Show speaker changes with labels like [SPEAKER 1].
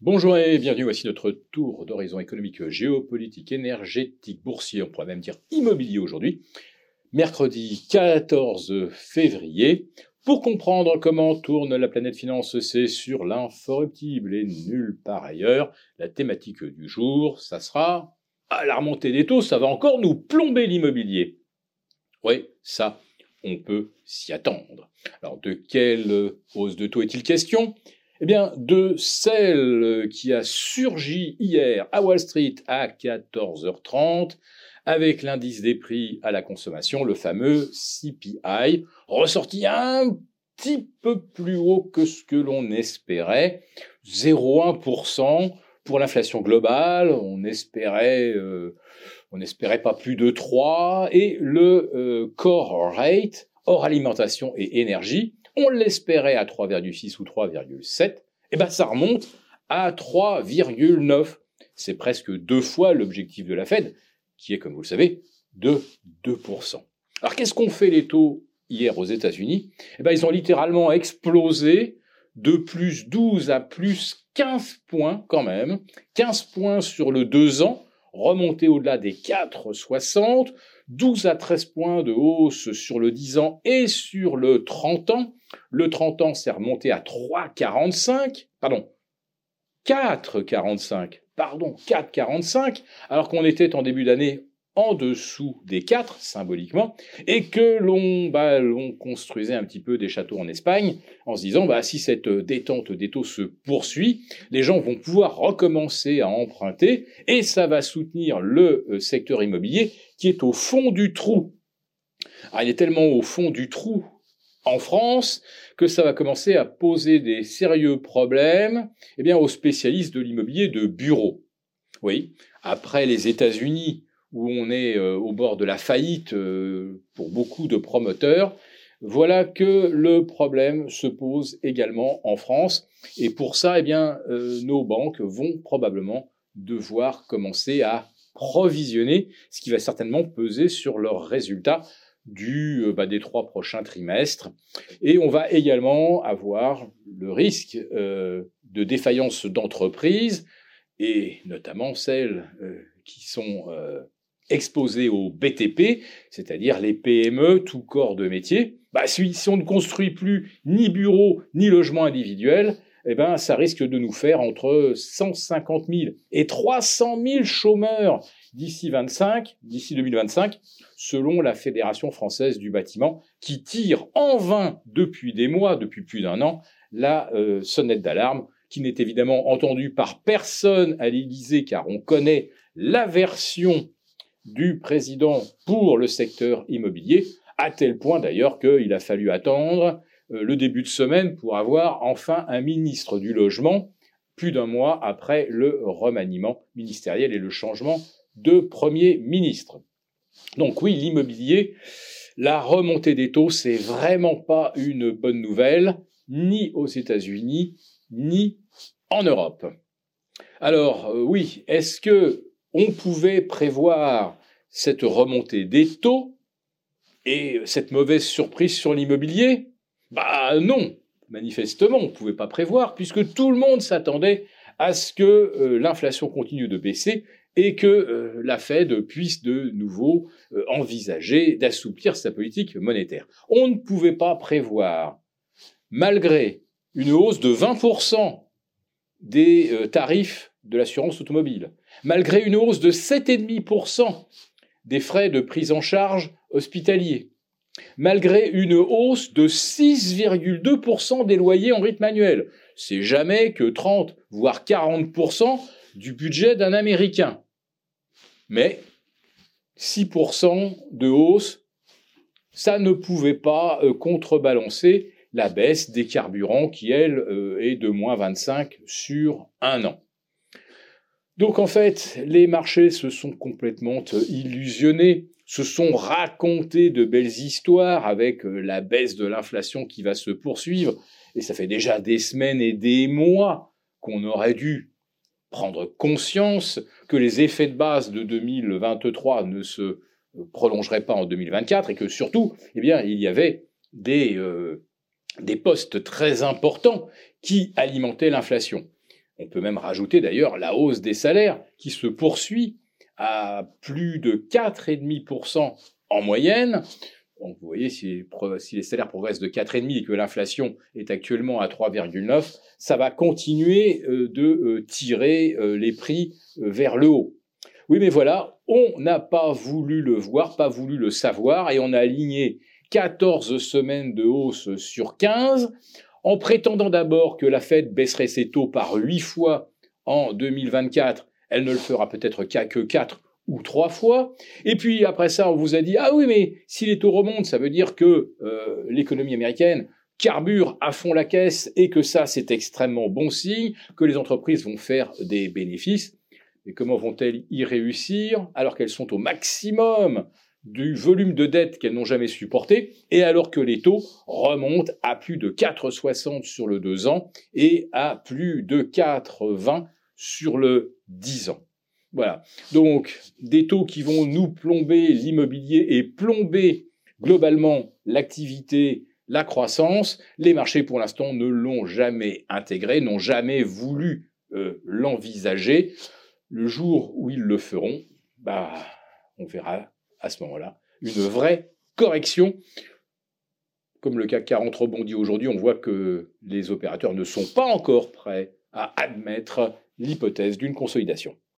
[SPEAKER 1] Bonjour et bienvenue, voici notre tour d'horizon économique, géopolitique, énergétique, boursier, on pourrait même dire immobilier aujourd'hui. Mercredi 14 février, pour comprendre comment tourne la planète finance, c'est sur l'inforruptible et nulle part ailleurs. La thématique du jour, ça sera à la remontée des taux, ça va encore nous plomber l'immobilier. Oui, ça, on peut s'y attendre. Alors de quelle hausse de taux est-il question? Eh bien, de celle qui a surgi hier à Wall Street à 14h30 avec l'indice des prix à la consommation, le fameux CPI, ressorti un petit peu plus haut que ce que l'on espérait, 0,1% pour l'inflation globale, on espérait, euh, on espérait pas plus de 3, et le euh, core rate hors alimentation et énergie, on l'espérait à 3,6 ou 3,7, et eh ben ça remonte à 3,9. C'est presque deux fois l'objectif de la Fed, qui est, comme vous le savez, de 2%. Alors qu'est-ce qu'ont fait les taux hier aux États-Unis? Eh ben ils ont littéralement explosé de plus 12 à plus 15 points quand même, 15 points sur le 2 ans, remonté au-delà des 4,60, 12 à 13 points de hausse sur le 10 ans et sur le 30 ans. Le 30 ans s'est remonté à 3,45, pardon, 4,45, pardon, 4,45, alors qu'on était en début d'année en dessous des 4, symboliquement, et que l'on bah, construisait un petit peu des châteaux en Espagne, en se disant, bah, si cette détente des taux se poursuit, les gens vont pouvoir recommencer à emprunter, et ça va soutenir le euh, secteur immobilier qui est au fond du trou. il est tellement au fond du trou en France que ça va commencer à poser des sérieux problèmes eh bien, aux spécialistes de l'immobilier de bureau. Oui, après les États-Unis, où on est euh, au bord de la faillite euh, pour beaucoup de promoteurs, voilà que le problème se pose également en France. Et pour ça, eh bien, euh, nos banques vont probablement devoir commencer à provisionner, ce qui va certainement peser sur leurs résultats du, bah, des trois prochains trimestres. Et on va également avoir le risque de défaillance d'entreprises, et notamment celles qui sont exposées au BTP, c'est-à-dire les PME, tout corps de métier. Bah, si, si, on ne construit plus ni bureaux ni logements individuels, eh ben, ça risque de nous faire entre 150 000 et 300 000 chômeurs d'ici 25, d'ici 2025, selon la Fédération française du bâtiment, qui tire en vain depuis des mois, depuis plus d'un an, la euh, sonnette d'alarme, qui n'est évidemment entendue par personne à l'Élysée, car on connaît l'aversion du président pour le secteur immobilier, à tel point d'ailleurs qu'il a fallu attendre euh, le début de semaine pour avoir enfin un ministre du logement, plus d'un mois après le remaniement ministériel et le changement de Premier ministre. Donc oui, l'immobilier, la remontée des taux, c'est vraiment pas une bonne nouvelle, ni aux États-Unis, ni en Europe. Alors euh, oui, est-ce que on pouvait prévoir cette remontée des taux et cette mauvaise surprise sur l'immobilier? Bah non, manifestement, on ne pouvait pas prévoir puisque tout le monde s'attendait à ce que euh, l'inflation continue de baisser et que euh, la Fed puisse de nouveau euh, envisager d'assouplir sa politique monétaire. On ne pouvait pas prévoir, malgré une hausse de 20% des tarifs de l'assurance automobile, malgré une hausse de 7,5% des frais de prise en charge hospitaliers, malgré une hausse de 6,2% des loyers en rythme annuel. C'est jamais que 30, voire 40% du budget d'un Américain mais 6% de hausse, ça ne pouvait pas euh, contrebalancer la baisse des carburants qui, elle, euh, est de moins 25 sur un an. Donc en fait, les marchés se sont complètement euh, illusionnés, se sont racontés de belles histoires avec la baisse de l'inflation qui va se poursuivre, et ça fait déjà des semaines et des mois qu'on aurait dû prendre conscience que les effets de base de 2023 ne se euh, prolongeraient pas en 2024 et que surtout, eh bien, il y avait des, euh, des postes très importants qui alimentaient l'inflation. On peut même rajouter d'ailleurs la hausse des salaires qui se poursuit à plus de 4,5% en moyenne. Donc vous voyez, si les, salaires progressent de 4,5% et que l'inflation est actuellement à 3,9%, ça va continuer euh, de euh, tirer euh, les prix vers le haut. Oui, mais voilà, on n'a pas voulu le voir, pas voulu le savoir, et on a aligné 14 semaines de hausse sur 15, en prétendant d'abord que la Fed baisserait ses taux par 8 fois en 2024. Elle ne le fera peut-être que 4 ou 3 fois. Et puis après ça, on vous a dit, ah oui, mais si les taux remontent, ça veut dire que euh, l'économie américaine carbure à fond la caisse et que ça, c'est extrêmement bon signe, que les entreprises vont faire des bénéfices. Mais comment vont-elles y réussir alors qu'elles sont au maximum? Du volume de dette qu'elles n'ont jamais supporté, et alors que les taux remontent à plus de 4,60 sur le 2 ans et à plus de 4,20 sur le 10 ans. Voilà. Donc, des taux qui vont nous plomber l'immobilier et plomber globalement l'activité, la croissance. Les marchés, pour l'instant, ne l'ont jamais intégré, n'ont jamais voulu euh, l'envisager. Le jour où ils le feront, bah, on verra à ce moment-là une vraie correction. Comme le CAC 40 rebondit aujourd'hui, on voit que les opérateurs ne sont pas encore prêts à admettre l'hypothèse d'une consolidation.